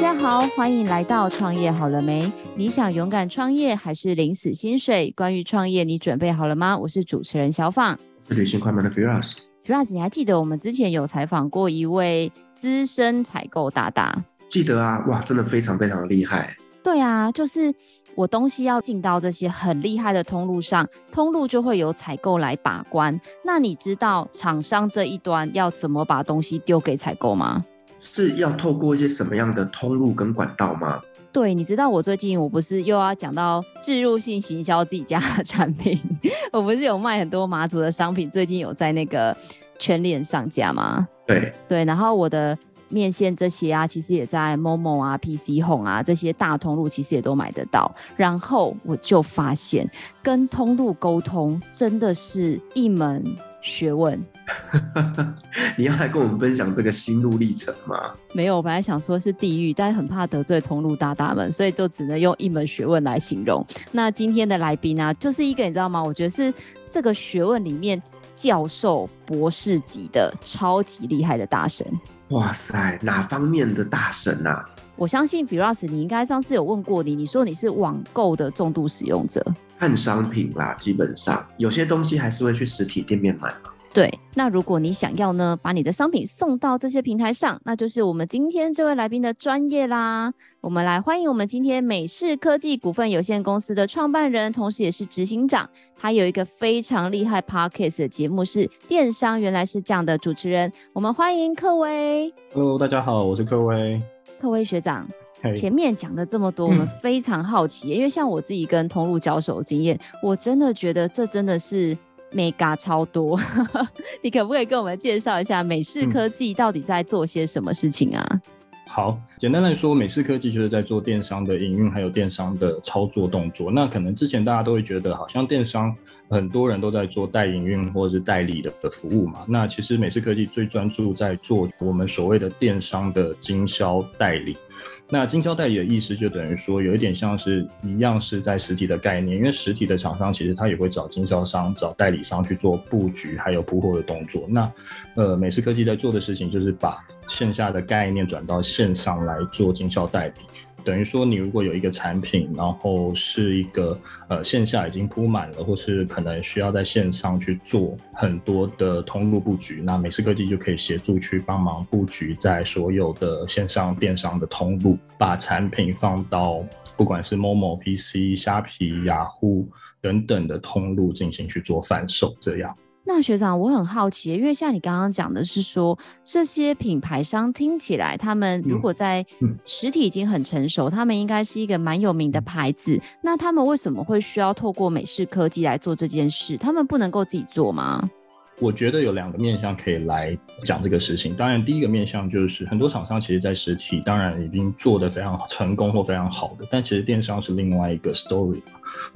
大家好，欢迎来到创业好了没？你想勇敢创业还是领死薪水？关于创业，你准备好了吗？我是主持人小放，是旅行快门的 Firas。Firas，你还记得我们之前有采访过一位资深采购大大？记得啊，哇，真的非常非常的厉害。对啊，就是我东西要进到这些很厉害的通路上，通路就会有采购来把关。那你知道厂商这一端要怎么把东西丢给采购吗？是要透过一些什么样的通路跟管道吗？对，你知道我最近我不是又要讲到置入性行销自己家的产品，我不是有卖很多马祖的商品，最近有在那个全脸上架吗？对对，然后我的面线这些啊，其实也在 Momo 啊、PC Home 啊这些大通路，其实也都买得到。然后我就发现，跟通路沟通真的是一门学问，你要来跟我们分享这个心路历程吗？没有，我本来想说是地狱，但是很怕得罪通路大大们，所以就只能用一门学问来形容。那今天的来宾呢、啊，就是一个你知道吗？我觉得是这个学问里面教授、博士级的超级厉害的大神。哇塞，哪方面的大神啊？我相信 Firas，你应该上次有问过你，你说你是网购的重度使用者。看商品啦，基本上有些东西还是会去实体店面买嘛。对，那如果你想要呢，把你的商品送到这些平台上，那就是我们今天这位来宾的专业啦。我们来欢迎我们今天美式科技股份有限公司的创办人，同时也是执行长。他有一个非常厉害 Podcast 的节目，是《电商原来是这样的》主持人。我们欢迎克威。Hello，大家好，我是克威。克威学长。前面讲了这么多，我们非常好奇，嗯，因为像我自己跟通路交手的经验，我真的觉得这真的是 mega 超多。你可不可以跟我们介绍一下美式科技到底在做些什么事情啊？嗯好，简单来说，美式科技就是在做电商的营运，还有电商的操作动作。那可能之前大家都会觉得，好像电商很多人都在做代营运或者是代理的的服务嘛。那其实美式科技最专注在做我们所谓的电商的经销代理。那经销代理的意思就等于说，有一点像是一样是在实体的概念，因为实体的厂商其实他也会找经销商、找代理商去做布局，还有铺货的动作。那呃，美思科技在做的事情就是把线下的概念转到线上来做经销代理。等于说，你如果有一个产品，然后是一个呃线下已经铺满了，或是可能需要在线上去做很多的通路布局，那美世科技就可以协助去帮忙布局在所有的线上电商的通路，把产品放到不管是 Momo、PC、虾皮、雅虎等等的通路进行去做贩售，这样。那学长，我很好奇，因为像你刚刚讲的是说，这些品牌商听起来，他们如果在实体已经很成熟，嗯嗯、他们应该是一个蛮有名的牌子。那他们为什么会需要透过美式科技来做这件事？他们不能够自己做吗？我觉得有两个面向可以来讲这个事情。当然，第一个面向就是很多厂商其实，在实体当然已经做得非常成功或非常好的，但其实电商是另外一个 story。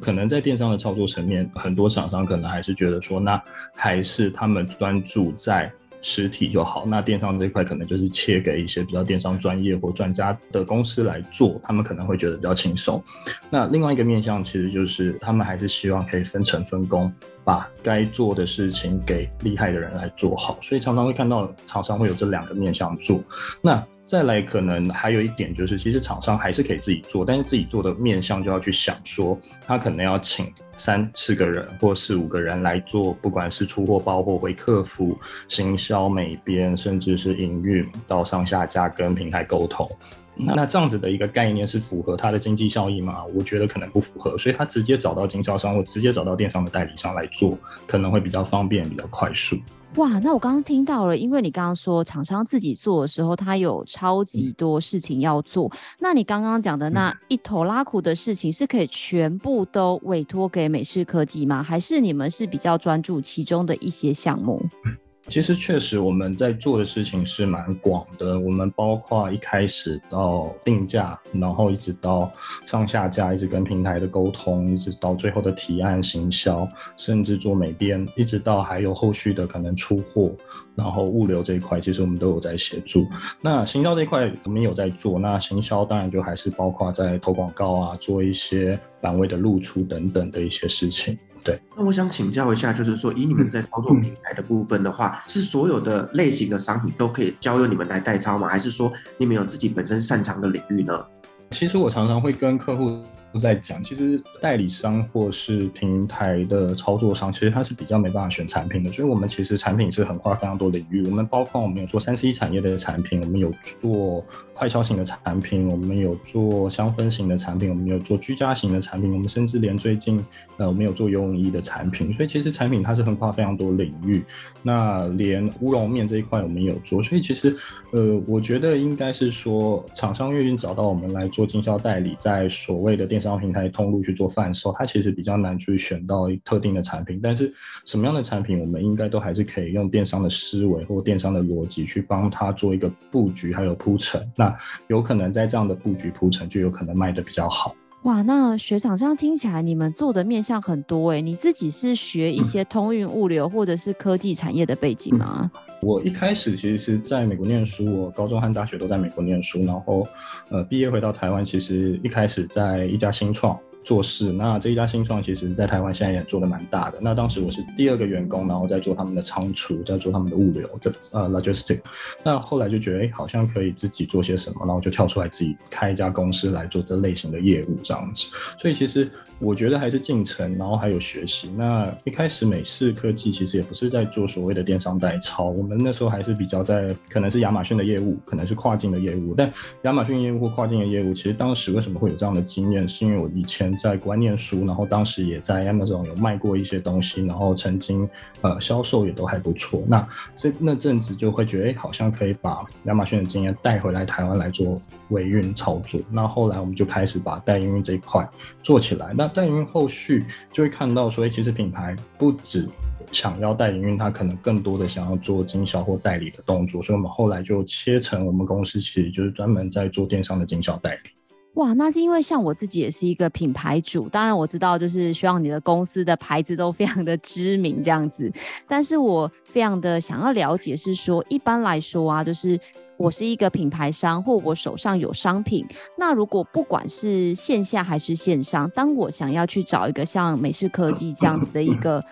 可能在电商的操作层面，很多厂商可能还是觉得说，那还是他们专注在。实体就好，那电商这一块可能就是切给一些比较电商专业或专家的公司来做，他们可能会觉得比较轻松。那另外一个面向其实就是他们还是希望可以分成分工，把该做的事情给厉害的人来做好，所以常常会看到厂商会有这两个面向做。那再来可能还有一点就是，其实厂商还是可以自己做，但是自己做的面向就要去想说，他可能要请。三四个人或四五个人来做，不管是出货、包货、回客服、行销、美编，甚至是营运到上下架跟平台沟通，那这样子的一个概念是符合它的经济效益吗？我觉得可能不符合，所以他直接找到经销商或直接找到电商的代理商来做，可能会比较方便、比较快速。哇，那我刚刚听到了，因为你刚刚说厂商自己做的时候，他有超级多事情要做。嗯、那你刚刚讲的那一头拉苦的事情，是可以全部都委托给美式科技吗？还是你们是比较专注其中的一些项目？嗯其实确实，我们在做的事情是蛮广的。我们包括一开始到定价，然后一直到上下架，一直跟平台的沟通，一直到最后的提案行销，甚至做美编，一直到还有后续的可能出货，然后物流这一块，其实我们都有在协助。那行销这一块我们有在做。那行销当然就还是包括在投广告啊，做一些版位的露出等等的一些事情。对。那我想请教一下，就是说，以你们在操作品牌的部分的话，嗯、是所有的类型的商品都可以交由你们来代操吗？还是说你们有自己本身擅长的领域呢？其实我常常会跟客户。都在讲，其实代理商或是平台的操作商，其实他是比较没办法选产品的。所以，我们其实产品是横跨非常多领域。我们包括我们有做三 C 产业的产品，我们有做快消型的产品，我们有做香氛型的产品，我们有做居家型的产品，我们甚至连最近呃，我们有做游泳衣的产品。所以，其实产品它是横跨非常多领域。那连乌龙面这一块我们有做。所以，其实呃，我觉得应该是说，厂商愿意找到我们来做经销代理，在所谓的电商平台通路去做贩售，它其实比较难去选到特定的产品。但是什么样的产品，我们应该都还是可以用电商的思维或电商的逻辑去帮他做一个布局，还有铺陈。那有可能在这样的布局铺陈，就有可能卖的比较好。哇，那学长这样听起来，你们做的面向很多诶。你自己是学一些通运物流或者是科技产业的背景吗？嗯，我一开始其实是在美国念书，我高中和大学都在美国念书，然后呃毕业回到台湾，其实一开始在一家新创。做事，那这一家新创其实，在台湾现在也做的蛮大的。那当时我是第二个员工，然后在做他们的仓储，在做他们的物流的呃 logistic。那后来就觉得，哎，好像可以自己做些什么，然后就跳出来自己开一家公司来做这类型的业务这样子。所以其实我觉得还是进程，然后还有学习。那一开始美式科技其实也不是在做所谓的电商代操，我们那时候还是比较在可能是亚马逊的业务，可能是跨境的业务。但亚马逊业务或跨境的业务，其实当时为什么会有这样的经验，是因为我以前。在国外念书，然后当时也在 Amazon 有卖过一些东西，然后曾经呃销售也都还不错。那这那阵子就会觉得，哎，好像可以把亚马逊的经验带回来台湾来做维运操作。那后来我们就开始把代营运这一块做起来。那代营运后续就会看到，所以其实品牌不止想要代营运，它可能更多的想要做经销或代理的动作。所以我们后来就切成我们公司其实就是专门在做电商的经销代理。哇，那是因为像我自己也是一个品牌主，当然我知道就是希望你的公司的牌子都非常的知名这样子，但是我非常的想要了解是说，一般来说啊，就是我是一个品牌商或我手上有商品，那如果不管是线下还是线上，当我想要去找一个像美式科技这样子的一个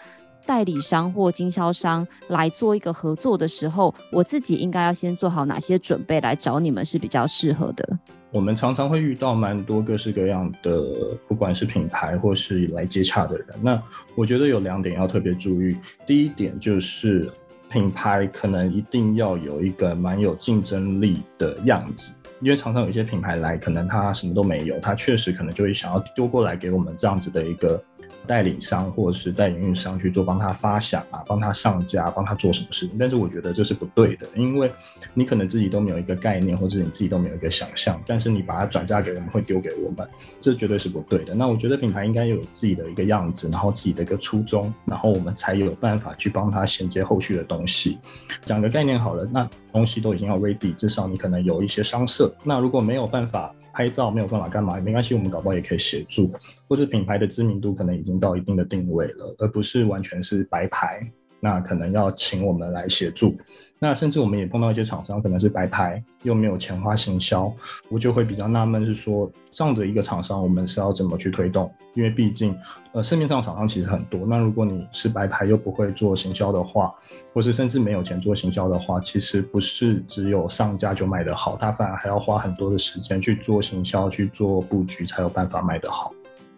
代理商或经销商来做一个合作的时候，我自己应该要先做好哪些准备来找你们是比较适合的？我们常常会遇到蛮多各式各样的，不管是品牌或是来接洽的人。那我觉得有两点要特别注意。第一点就是品牌可能一定要有一个蛮有竞争力的样子，因为常常有一些品牌来，可能他什么都没有，他确实可能就会想要丢过来给我们这样子的一个。代理商或者是代营运商去做帮他发想啊，帮他上架，帮他做什么事情？但是我觉得这是不对的，因为你可能自己都没有一个概念，或者你自己都没有一个想象，但是你把它转嫁给我们，会丢给我们，这绝对是不对的。那我觉得品牌应该有自己的一个样子，然后自己的一个初衷，然后我们才有办法去帮他衔接后续的东西。讲个概念好了，那东西都已经要 ready，至少你可能有一些商社。那如果没有办法。拍照没有办法干嘛没关系，我们搞不好也可以协助，或者品牌的知名度可能已经到一定的定位了，而不是完全是白牌。那可能要请我们来协助，那甚至我们也碰到一些厂商，可能是白牌又没有钱花行销，我就会比较纳闷，是说这样的一个厂商，我们是要怎么去推动？因为毕竟，呃，市面上厂商其实很多，那如果你是白牌又不会做行销的话，或是甚至没有钱做行销的话，其实不是只有上架就卖得好，他反而还要花很多的时间去做行销、去做布局，才有办法卖得好。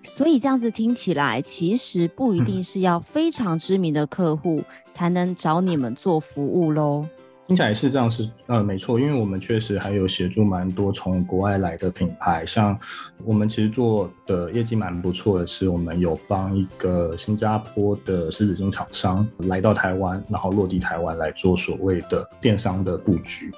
所以这样子听起来，其实不一定是要非常知名的客户才能找你们做服务喽。听起来是这样，是呃没错，因为我们确实还有协助蛮多从国外来的品牌，像我们其实做的业绩蛮不错的是，我们有帮一个新加坡的湿纸巾厂商来到台湾，然后落地台湾来做所谓的电商的布局。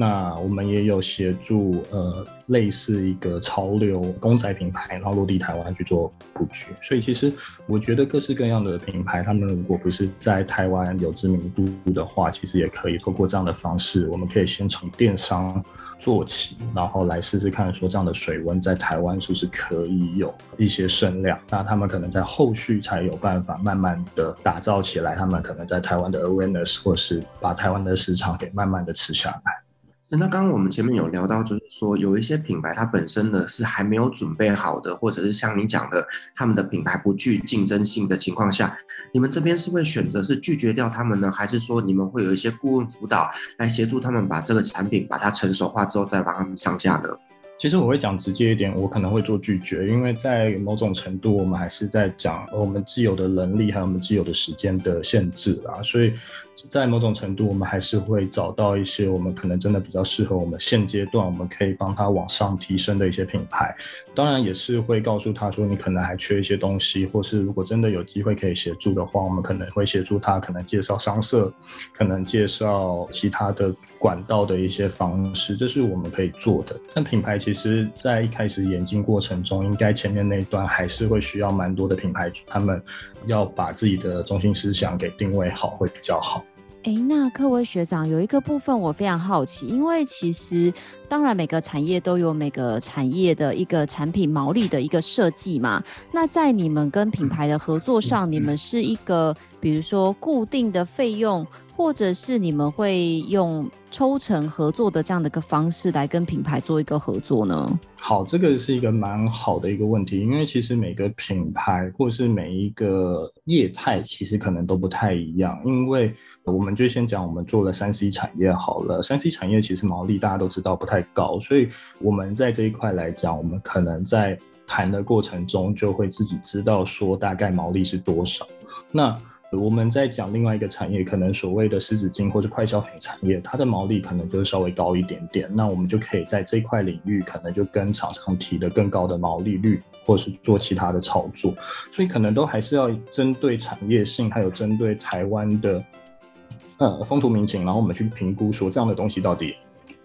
那我们也有协助呃类似一个潮流公仔品牌，然后落地台湾去做布局。所以其实我觉得各式各样的品牌，他们如果不是在台湾有知名度的话，其实也可以透过这样的方式，我们可以先从电商做起，然后来试试看说这样的水温在台湾是不是可以有一些声量。那他们可能在后续才有办法慢慢的打造起来，他们可能在台湾的 awareness 或是把台湾的市场给慢慢的吃下来。那刚刚我们前面有聊到，就是说有一些品牌它本身呢是还没有准备好的，或者是像你讲的，他们的品牌不具竞争性的情况下，你们这边是会选择是拒绝掉他们呢，还是说你们会有一些顾问辅导来协助他们把这个产品把它成熟化之后再帮他们上架呢？其实我会讲直接一点，我可能会做拒绝，因为在某种程度，我们还是在讲我们既有的能力，还有我们既有的时间的限制啊，所以在某种程度，我们还是会找到一些我们可能真的比较适合我们现阶段，我们可以帮他往上提升的一些品牌。当然，也是会告诉他说，你可能还缺一些东西，或是如果真的有机会可以协助的话，我们可能会协助他，可能介绍商社，可能介绍其他的管道的一些方式，这是我们可以做的。但品牌其实。在一开始演进过程中，应该前面那一段还是会需要蛮多的品牌，他们要把自己的中心思想给定位好，会比较好。哎，那各位学长有一个部分我非常好奇，因为其实当然每个产业都有每个产业的一个产品毛利的一个设计嘛。那在你们跟品牌的合作上，你们是一个比如说固定的费用，或者是你们会用抽成合作的这样的一个方式来跟品牌做一个合作呢？好，这个是一个蛮好的一个问题，因为其实每个品牌或是每一个业态其实可能都不太一样，因为。我们就先讲，我们做了三 C 产业好了。三 C 产业其实毛利大家都知道不太高，所以我们在这一块来讲，我们可能在谈的过程中就会自己知道说大概毛利是多少。那我们在讲另外一个产业，可能所谓的湿纸巾或者快消品产业，它的毛利可能就是稍微高一点点。那我们就可以在这块领域，可能就跟厂商提的更高的毛利率，或是做其他的操作。所以可能都还是要针对产业性，还有针对台湾的。呃，风土民情，然后我们去评估说这样的东西到底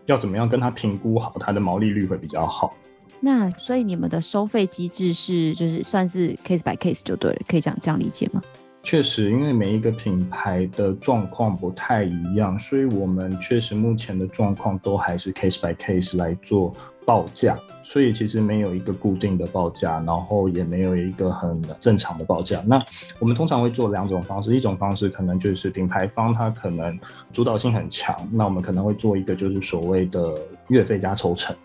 要怎么样跟他评估好，他的毛利率会比较好。那所以你们的收费机制是就是算是 case by case 就对了，可以这样这样理解吗？确实，因为每一个品牌的状况不太一样，所以我们确实目前的状况都还是 case by case 来做。报价，所以其实没有一个固定的报价，然后也没有一个很正常的报价。那我们通常会做两种方式，一种方式可能就是品牌方他可能主导性很强，那我们可能会做一个就是所谓的月费加抽成。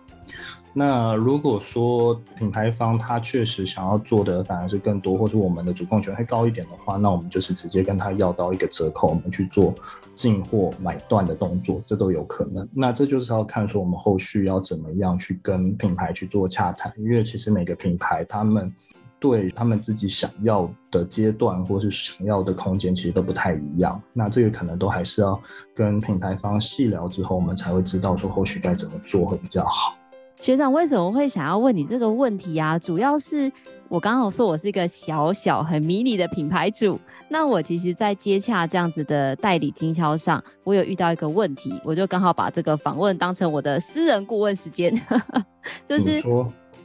那如果说品牌方他确实想要做的反而是更多，或者我们的主控权会高一点的话，那我们就是直接跟他要到一个折扣，我们去做进货买断的动作，这都有可能。那这就是要看说我们后续要怎么样去跟品牌去做洽谈，因为其实每个品牌他们对他们自己想要的阶段或是想要的空间其实都不太一样。那这个可能都还是要跟品牌方细聊之后，我们才会知道说后续该怎么做会比较好。学长为什么会想要问你这个问题啊？主要是我刚好说我是一个小小很迷你的品牌主，那我其实，在接洽这样子的代理经销上，我有遇到一个问题，我就刚好把这个访问当成我的私人顾问时间，就是。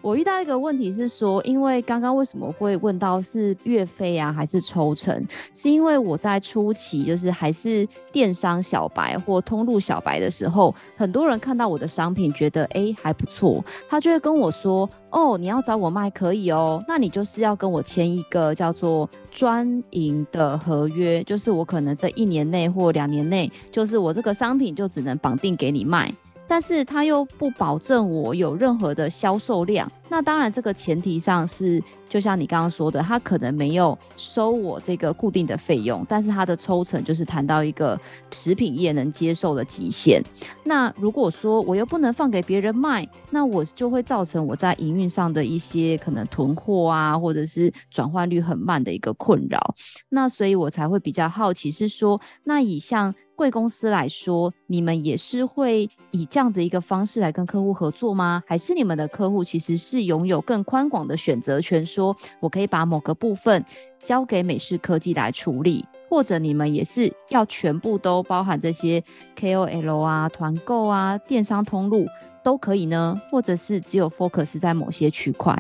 我遇到一个问题是说，因为刚刚为什么会问到是月费啊，还是抽成？是因为我在初期就是还是电商小白或通路小白的时候，很多人看到我的商品觉得哎、还不错，他就会跟我说哦，你要找我卖可以哦，那你就是要跟我签一个叫做专营的合约，就是我可能在一年内或两年内，就是我这个商品就只能绑定给你卖。但是他又不保证我有任何的销售量，那当然这个前提上是，就像你刚刚说的，他可能没有收我这个固定的费用，但是他的抽成就是谈到一个食品业能接受的极限。那如果说我又不能放给别人卖，那我就会造成我在营运上的一些可能囤货啊，或者是转换率很慢的一个困扰。那所以我才会比较好奇，是说那以像。贵公司来说，你们也是会以这样的一个方式来跟客户合作吗？还是你们的客户其实是是拥有更宽广的选择权，说我可以把某个部分交给美式科技来处理，或者你们也是要全部都包含这些 KOL 啊、团购啊、电商通路都可以呢？或者是只有 focus 在某些区块？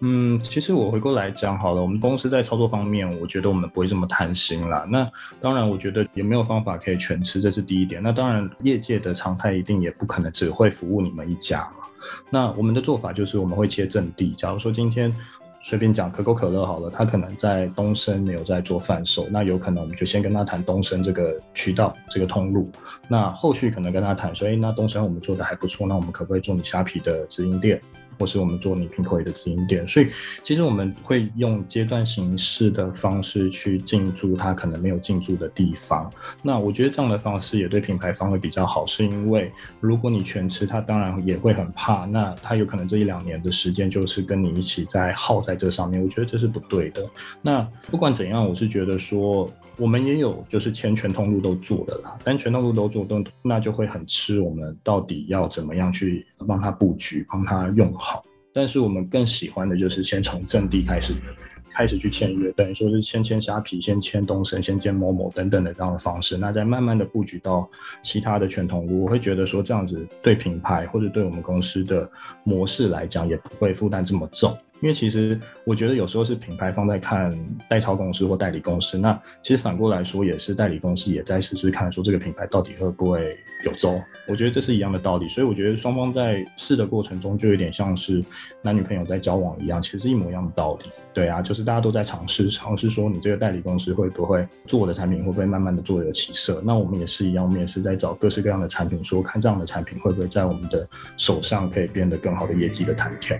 嗯，其实我回过来讲好了，我们公司在操作方面，我觉得我们不会这么贪心啦。那当然，我觉得也没有方法可以全吃，这是第一点。那当然，业界的常态一定也不可能只会服务你们一家。那我们的做法就是我们会切阵地，假如说今天随便讲可口可乐好了，他可能在东升没有在做贩售，那有可能我们就先跟他谈东升这个渠道这个通路，那后续可能跟他谈说，哎，那东升我们做的还不错，那我们可不可以做你虾皮的直营店？或是我们做你品口的直营店，所以其实我们会用阶段形式的方式去进驻它可能没有进驻的地方。那我觉得这样的方式也对品牌方会比较好，是因为如果你全吃，他当然也会很怕。那他有可能这一两年的时间就是跟你一起在耗在这上面，我觉得这是不对的。那不管怎样，我是觉得说。我们也有，就是签全通路都做的啦，但全通路都做都，那就会很吃我们到底要怎么样去帮他布局，帮他用好。但是我们更喜欢的就是先从阵地开始，开始去签约，等于说是先签虾皮，先签东升，先签某某等等的这样的方式，那再慢慢的布局到其他的全通路。我会觉得说这样子对品牌或者对我们公司的模式来讲，也不会负担这么重。因为其实我觉得有时候是品牌方在看代操公司或代理公司，那其实反过来说也是代理公司也在试试看，说这个品牌到底会不会有走。我觉得这是一样的道理，所以我觉得双方在试的过程中就有点像是男女朋友在交往一样，其实是一模一样的道理。对啊，就是大家都在尝试尝试说你这个代理公司会不会做我的产品，会不会慢慢的做有起色。那我们也是一样，我们也是在找各式各样的产品，说看这样的产品会不会在我们的手上可以变得更好的业绩的弹跳。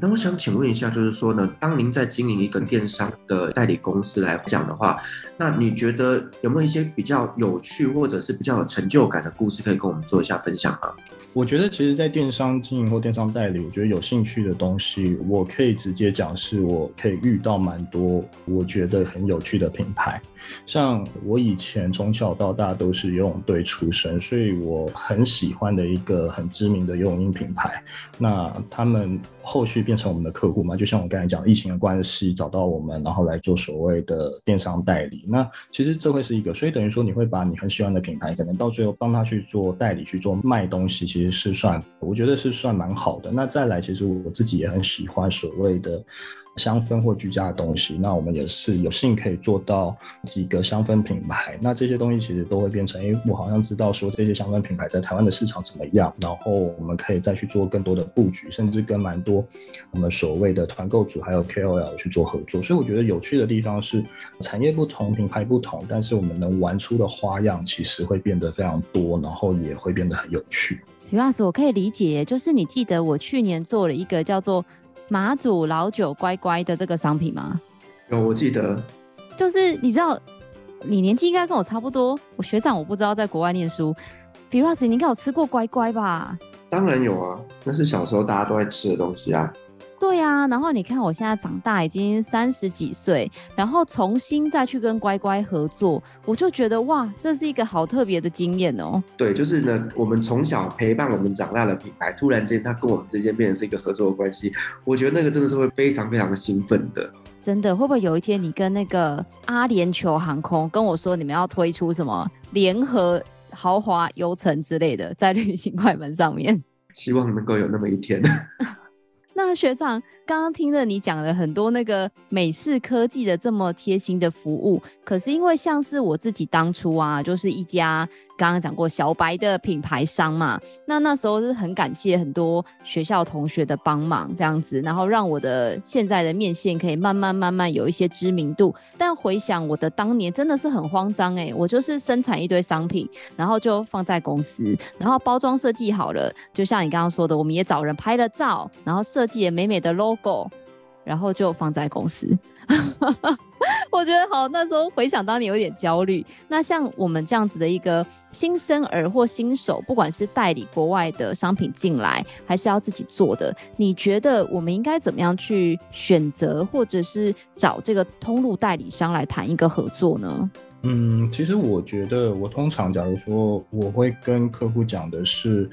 那我想请问一下，就是说呢，当您在经营一个电商的代理公司来讲的话，那你觉得有没有一些比较有趣或者是比较有成就感的故事可以跟我们做一下分享吗？我觉得其实，在电商经营或电商代理，我觉得有兴趣的东西，我可以直接讲，是我可以遇到蛮多我觉得很有趣的品牌。像我以前从小到大都是游泳队出身，所以我很喜欢的一个很知名的游泳品牌。那他们后续变成我们的客户嘛，就像我刚才讲，疫情的关系找到我们，然后来做所谓的电商代理。那其实这会是一个，所以等于说你会把你很喜欢的品牌，可能到最后帮他去做代理，去做卖东西。其实是算，我觉得是算蛮好的。那再来，其实我自己也很喜欢所谓的香氛或居家的东西。那我们也是有幸可以做到几个香氛品牌。那这些东西其实都会变成，因为我好像知道说这些香氛品牌在台湾的市场怎么样，然后我们可以再去做更多的布局，甚至跟蛮多我们所谓的团购组还有 KOL 去做合作。所以我觉得有趣的地方是产业不同，品牌不同，但是我们能玩出的花样其实会变得非常多，然后也会变得很有趣。徐老师，我可以理解，就是你记得我去年做了一个叫做马祖老酒乖乖的这个商品吗？有，我记得。就是你知道，你年纪应该跟我差不多。我学长我不知道在国外念书。徐老师，你应该有吃过乖乖吧？当然有啊，那是小时候大家都爱吃的东西啊。对呀、啊，然后你看我现在长大已经三十几岁，然后重新再去跟乖乖合作，我就觉得哇，这是一个好特别的经验哦。对，就是呢，我们从小陪伴我们长大的品牌，突然间它跟我们之间变成是一个合作的关系，我觉得那个真的是会非常非常的兴奋的。真的，会不会有一天你跟那个阿联酋航空跟我说，你们要推出什么联合豪华游程之类的，在旅行快门上面？希望能够有那么一天。那学长刚刚听了你讲了很多那个美式科技的这么贴心的服务，可是因为像是我自己当初啊，就是一家。刚刚讲过小白的品牌商嘛，那那时候是很感谢很多学校同学的帮忙，这样子，然后让我的现在的面线可以慢慢慢慢有一些知名度。但回想我的当年，真的是很慌张哎、我就是生产一堆商品，然后就放在公司，然后包装设计好了，就像你刚刚说的，我们也找人拍了照，然后设计也美美的 logo，够然后就放在公司。我觉得好，那时候回想当年有点焦虑。那像我们这样子的一个新生儿或新手，不管是代理国外的商品进来，还是要自己做的，你觉得我们应该怎么样去选择，或者是找这个通路代理商来谈一个合作呢？嗯，其实我觉得，我通常假如说我会跟客户讲的是，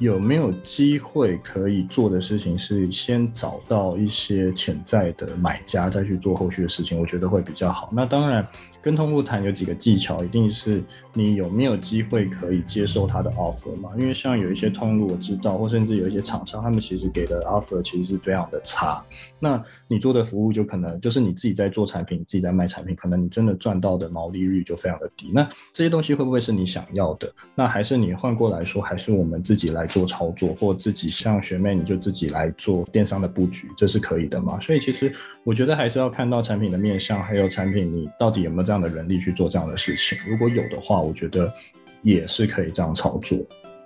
有没有机会可以做的事情是先找到一些潜在的买家，再去做后续的事情，我觉得会比较好。那当然，跟通路谈有几个技巧，一定是你有没有机会可以接受他的 offer 嘛？因为像有一些通路我知道，或甚至有一些厂商，他们其实给的 offer 其实是非常的差。那你做的服务就可能就是你自己在做产品，自己在卖产品，可能你真的赚到的毛利率就非常的低。那这些东西会不会是你想要的？那还是你换过来说，还是我们自己来做操作，或自己像学妹你就自己来做电商的布局，这是可以的嘛？所以其实我觉得还是要看到产品的面向，还有产品你到底有没有这样的能力去做这样的事情。如果有的话，我觉得也是可以这样操作。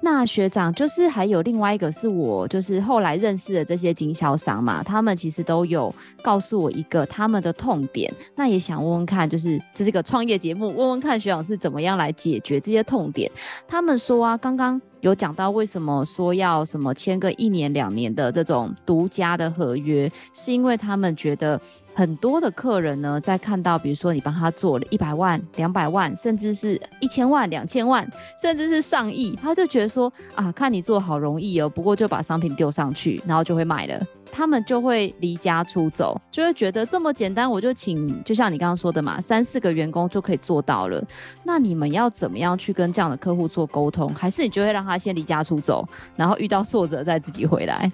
那学长就是还有另外一个是我就是后来认识的这些经销商嘛，他们其实都有告诉我一个他们的痛点，那也想问问看，就是这是个创业节目，问问看学长是怎么样来解决这些痛点。他们说啊，刚刚有讲到为什么说要什么签个一年两年的这种独家的合约，是因为他们觉得。很多的客人呢，在看到比如说你帮他做了一百万、两百万，甚至是一千万、两千万，甚至是上亿，他就觉得说啊，看你做好容易哦，不过就把商品丢上去，然后就会买了，他们就会离家出走，就会觉得这么简单，我就请，就像你刚刚说的嘛，三四个员工就可以做到了。那你们要怎么样去跟这样的客户做沟通？还是你就会让他先离家出走，然后遇到挫折再自己回来？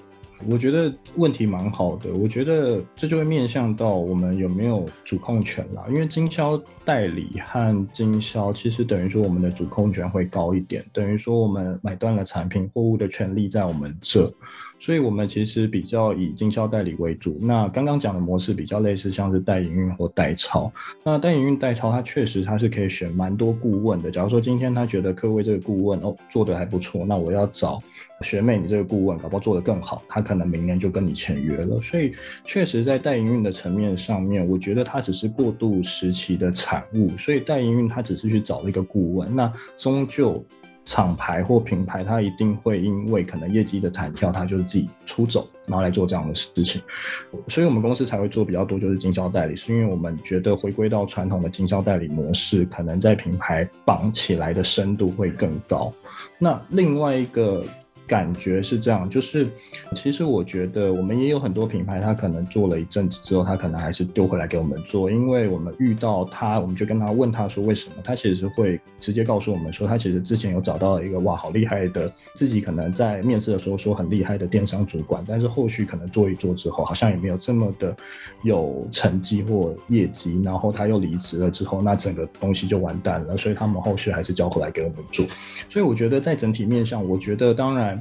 我觉得问题蛮好的，我觉得这就会面向到我们有没有主控权啦，因为经销代理和经销其实等于说我们的主控权会高一点，等于说我们买断了产品货物的权利在我们这。所以，我们其实比较以经销代理为主。那刚刚讲的模式比较类似，像是代营运或代操。那代营运、代操，它确实它是可以选蛮多顾问的。假如说今天他觉得科威这个顾问哦做得还不错，那我要找学妹你这个顾问，搞不好做得更好，他可能明年就跟你签约了。所以，确实在代营运的层面上面，我觉得它只是过渡时期的产物。所以，代营运它只是去找了一个顾问，那终究。厂牌或品牌，它一定会因为可能业绩的弹跳，它就是自己出走，然后来做这样的事情。所以，我们公司才会做比较多，就是经销代理，是因为我们觉得回归到传统的经销代理模式，可能在品牌绑起来的深度会更高。那另外一个。感觉是这样，就是其实我觉得我们也有很多品牌，他可能做了一阵子之后，他可能还是丢回来给我们做，因为我们遇到他，我们就跟他问他说为什么，他其实会直接告诉我们说，他其实之前有找到一个哇好厉害的，自己可能在面试的时候说很厉害的电商主管，但是后续可能做一做之后，好像也没有这么的有成绩或业绩，然后他又离职了之后，那整个东西就完蛋了，所以他们后续还是交回来给我们做，所以我觉得在整体面上，我觉得当然。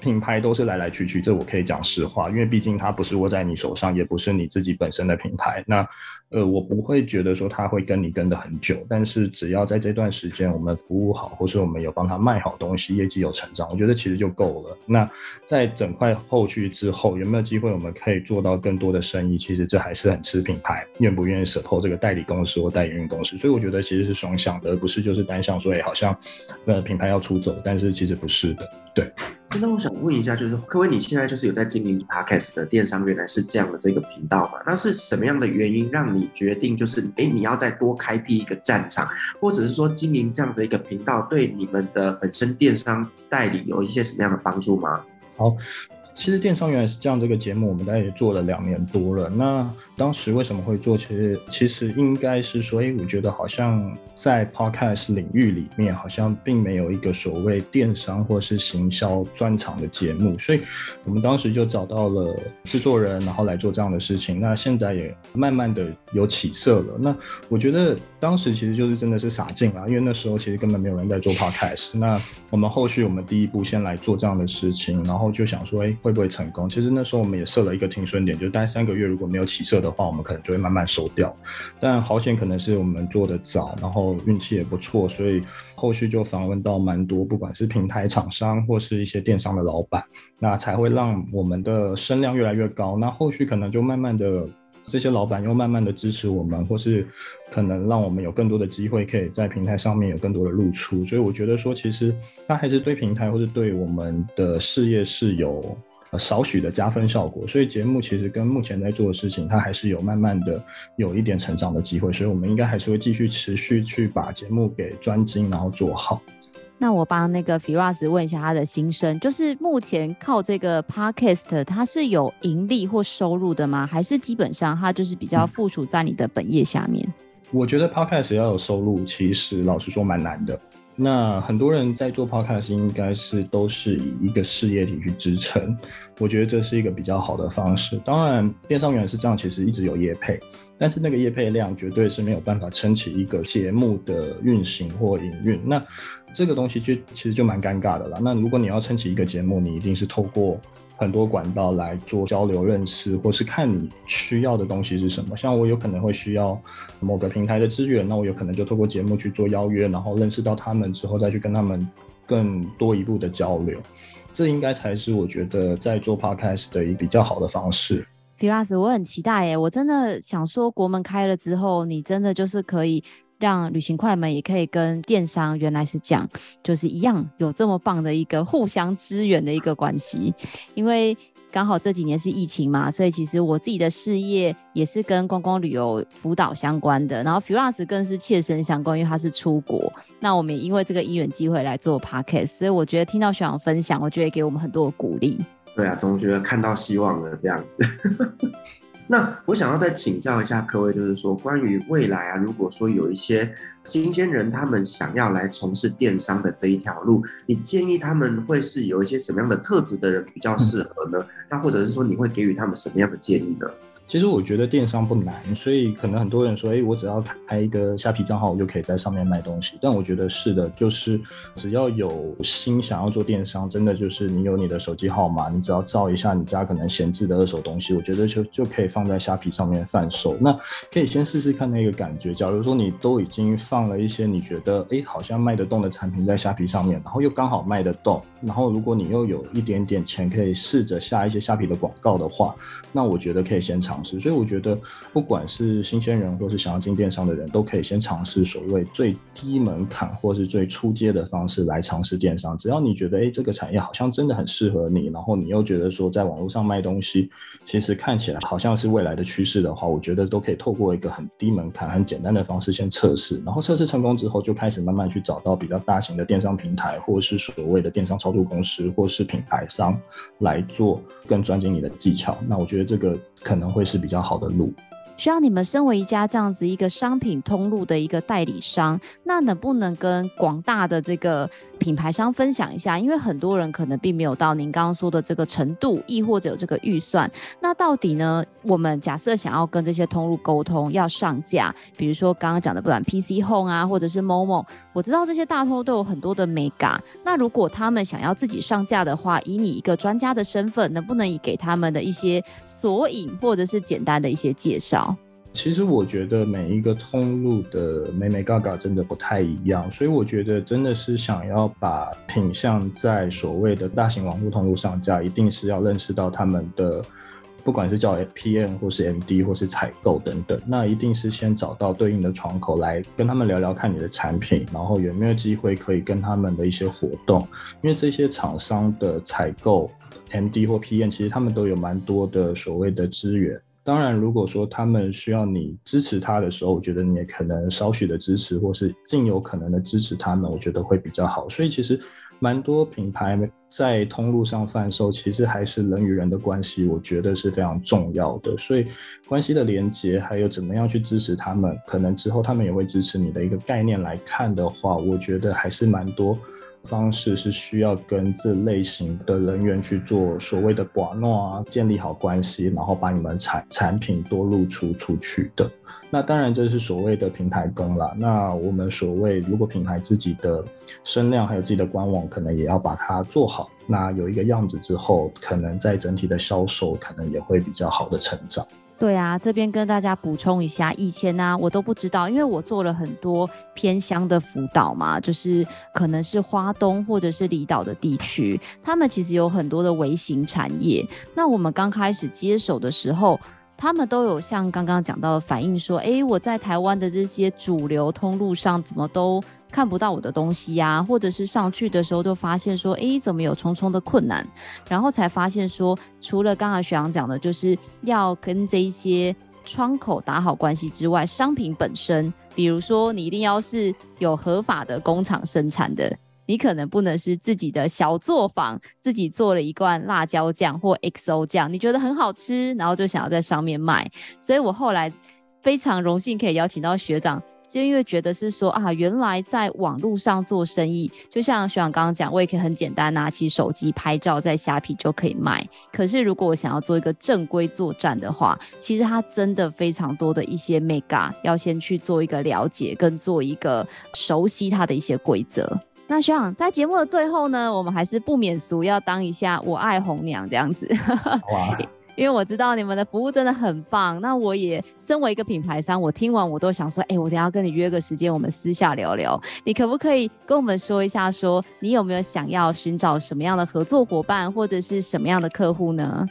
品牌都是来来去去，这我可以讲实话，因为毕竟它不是握在你手上，也不是你自己本身的品牌。那呃，我不会觉得说它会跟你跟得很久，但是只要在这段时间我们服务好，或是我们有帮他卖好东西，业绩有成长，我觉得其实就够了。那在整块后续之后，有没有机会我们可以做到更多的生意？其实这还是很吃品牌愿不愿意 support 这个代理公司或代营运公司。所以我觉得其实是双向的，而不是就是单向说，哎，好像呃品牌要出走，但是其实不是的。对。那我想问一下，就是各位，你现在就是有在经营 Podcast 的电商，原来是这样的这个频道嘛？那是什么样的原因让你决定，就是哎，你要再多开辟一个战场，或者是说经营这样的一个频道，对你们的本身电商代理有一些什么样的帮助吗？好。其实电商原来是这样，这个节目我们大概也做了两年多了。那当时为什么会做？其实其实应该是说，哎，我觉得好像在 podcast 领域里面，好像并没有一个所谓电商或是行销专场的节目，所以我们当时就找到了制作人，然后来做这样的事情。那现在也慢慢的有起色了。那我觉得当时其实就是真的是傻劲了，因为那时候其实根本没有人在做 podcast。那我们后续我们第一步先来做这样的事情，然后就想说，哎。会不会成功？其实那时候我们也设了一个停损点，就是大概三个月如果没有起色的话，我们可能就会慢慢收掉。但好险，可能是我们做的早，然后运气也不错，所以后续就访问到蛮多，不管是平台厂商或是一些电商的老板，那才会让我们的声量越来越高。那后续可能就慢慢的。这些老板又慢慢的支持我们，或是可能让我们有更多的机会，可以在平台上面有更多的露出。所以我觉得说，其实它还是对平台或是对我们的事业是有少许的加分效果。所以节目其实跟目前在做的事情，它还是有慢慢的有一点成长的机会。所以我们应该还是会继续持续去把节目给专精，然后做好。那我帮那个 Firas 问一下他的心声，就是目前靠这个 Podcast，它是有盈利或收入的吗？还是基本上它就是比较附属在你的本业下面？我觉得 Podcast 要有收入，其实老实说蛮难的。那很多人在做 podcast 应该是都是以一个事业体去支撑，我觉得这是一个比较好的方式。当然，电商原来是这样，其实一直有业配，但是那个业配量绝对是没有办法撑起一个节目的运行或营运。那这个东西就其实就蛮尴尬的啦。那如果你要撑起一个节目，你一定是透过很多管道来做交流、认识，或是看你需要的东西是什么。像我有可能会需要某个平台的资源，那我有可能就透过节目去做邀约，然后认识到他们之后，再去跟他们更多一步的交流。这应该才是我觉得在做 podcast 的一比较好的方式。Firas，我很期待耶！我真的想说，国门开了之后，你真的就是可以。让旅行快门也可以跟电商原来是这样，就是一样有这么棒的一个互相支援的一个关系。因为刚好这几年是疫情嘛，所以其实我自己的事业也是跟观光旅游辅导相关的。然后 Firas 更是切身相关，因为他是出国。那我们也因为这个因缘机会来做 Podcast，所以我觉得听到学长分享，我觉得给我们很多的鼓励。对啊，总觉得看到希望了这样子。那我想要再请教一下各位，就是说关于未来啊，如果说有一些新鲜人他们想要来从事电商的这一条路，你建议他们会是有一些什么样的特质的人比较适合呢？那或者是说你会给予他们什么样的建议呢？其实我觉得电商不难，所以可能很多人说，哎，我只要开一个虾皮账号，我就可以在上面卖东西。但我觉得是的，就是只要有心想要做电商，真的就是你有你的手机号码，你只要照一下你家可能闲置的二手东西，我觉得就就可以放在虾皮上面贩售。那可以先试试看那个感觉。假如说你都已经放了一些你觉得哎好像卖得动的产品在虾皮上面，然后又刚好卖得动，然后如果你又有一点点钱，可以试着下一些虾皮的广告的话，那我觉得可以先尝试。所以我觉得，不管是新鲜人或是想要进电商的人，都可以先尝试所谓最低门槛或是最初阶的方式来尝试电商。只要你觉得，哎，这个产业好像真的很适合你，然后你又觉得说在网络上卖东西，其实看起来好像是未来的趋势的话，我觉得都可以透过一个很低门槛、很简单的方式先测试，然后测试成功之后，就开始慢慢去找到比较大型的电商平台，或是所谓的电商操公司，或是品牌商来做更专精你的技巧。那我觉得这个。可能会是比较好的路。需要你们身为一家这样子一个商品通路的一个代理商，那能不能跟广大的这个品牌商分享一下？因为很多人可能并没有到您刚刚说的这个程度，亦或者有这个预算。那到底呢？我们假设想要跟这些通路沟通，要上架，比如说刚刚讲的，不管 PC Home 啊，或者是 Momo，我知道这些大通路都有很多的美感。那如果他们想要自己上架的话，以你一个专家的身份，能不能以给他们的一些索引，或者是简单的一些介绍？其实我觉得每一个通路的眉眉角角真的不太一样，所以我觉得真的是想要把品相在所谓的大型网络通路上架，一定是要认识到他们的，不管是叫 PM 或是 MD 或是采购等等，那一定是先找到对应的窗口来跟他们聊聊看你的产品，然后有没有机会可以跟他们的一些活动，因为这些厂商的采购 MD 或 PM 其实他们都有蛮多的所谓的资源。当然，如果说他们需要你支持他的时候，我觉得你也可能少许的支持，或是尽有可能的支持他们，我觉得会比较好。所以其实蛮多品牌在通路上贩售，其实还是人与人的关系，我觉得是非常重要的。所以关系的连接，还有怎么样去支持他们，可能之后他们也会支持你的一个概念来看的话，我觉得还是蛮多。方式是需要跟这类型的人员去做所谓的把诺啊，建立好关系，然后把你们产产品多露出出去的。那当然这是所谓的平台工啦。那我们所谓如果品牌自己的声量还有自己的官网，可能也要把它做好。那有一个样子之后，可能在整体的销售可能也会比较好的成长。对啊，这边跟大家补充一下，以前呢、我都不知道，因为我做了很多偏乡的辅导嘛，就是可能是花东或者是离岛的地区，他们其实有很多的微型产业。那我们刚开始接手的时候，他们都有像刚刚讲到的反映说，诶，我在台湾的这些主流通路上怎么都。看不到我的东西呀、或者是上去的时候都发现说，诶，怎么有重重的困难？然后才发现说，除了刚刚学长讲的，就是要跟这一些窗口打好关系之外，商品本身，比如说你一定要是有合法的工厂生产的，你可能不能是自己的小作坊自己做了一罐辣椒酱或 XO 酱，你觉得很好吃，然后就想要在上面卖。所以我后来非常荣幸可以邀请到学长。就因为觉得是说啊，原来在网络上做生意，就像学长刚刚讲，我也可以很简单拿起手机拍照，在虾皮就可以卖。可是如果我想要做一个正规作战的话，其实它真的非常多的一些 mega 要先去做一个了解，跟做一个熟悉它的一些规则。那学长在节目的最后呢，我们还是不免俗要当一下我爱红娘这样子。哇！因为我知道你们的服务真的很棒。那我也身为一个品牌商，我听完我都想说，哎、我等下跟你约个时间，我们私下聊聊。你可不可以跟我们说一下说，你有没有想要寻找什么样的合作伙伴，或者是什么样的客户呢？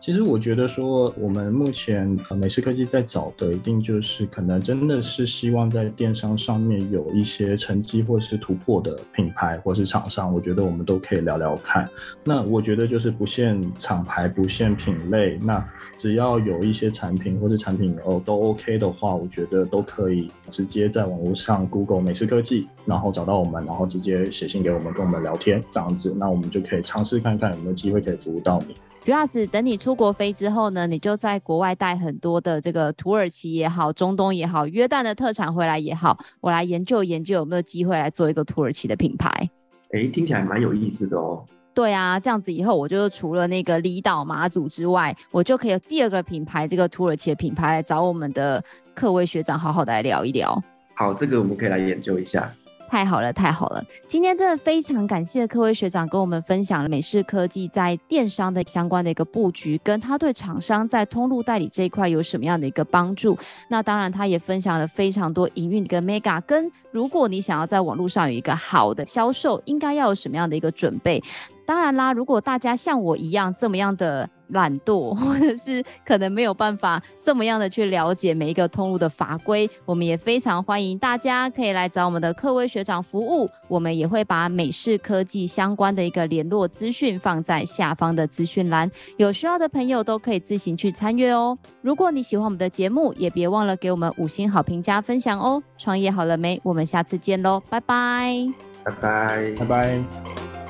其实我觉得说，我们目前呃美式科技在找的，一定就是可能真的是希望在电商上面有一些成绩或者是突破的品牌或是厂商，我觉得我们都可以聊聊看。那我觉得就是不限厂牌，不限品类，那只要有一些产品或者产品哦都 OK 的话，我觉得都可以直接在网络上 Google 美食科技，然后找到我们，然后直接写信给我们，跟我们聊天这样子，那我们就可以尝试看看有没有机会可以服务到你。Firas，等你出国飞之后呢，你就在国外带很多的这个土耳其也好、中东也好、约旦的特产回来也好，我来研究研究有没有机会来做一个土耳其的品牌。哎、欸，听起来蛮有意思的哦。对啊，这样子以后我就除了那个离岛马祖之外，我就可以有第二个品牌，这个土耳其的品牌来找我们的克威学长好好的来聊一聊。好，这个我们可以来研究一下。太好了，太好了！今天真的非常感谢克威学长跟我们分享了美式科技在电商的相关的一个布局，跟他对厂商在通路代理这一块有什么样的一个帮助。那当然，他也分享了非常多营运跟 mega，跟如果你想要在网络上有一个好的销售，应该要有什么样的一个准备。当然啦，如果大家像我一样这么样的懒惰，或者是可能没有办法这么样的去了解每一个通路的法规，我们也非常欢迎大家可以来找我们的科威学长服务。我们也会把美式科技相关的一个联络资讯放在下方的资讯栏，有需要的朋友都可以自行去参阅哦。如果你喜欢我们的节目，也别忘了给我们五星好评加分享哦。创业好了没？我们下次见喽，拜拜，拜拜，拜拜。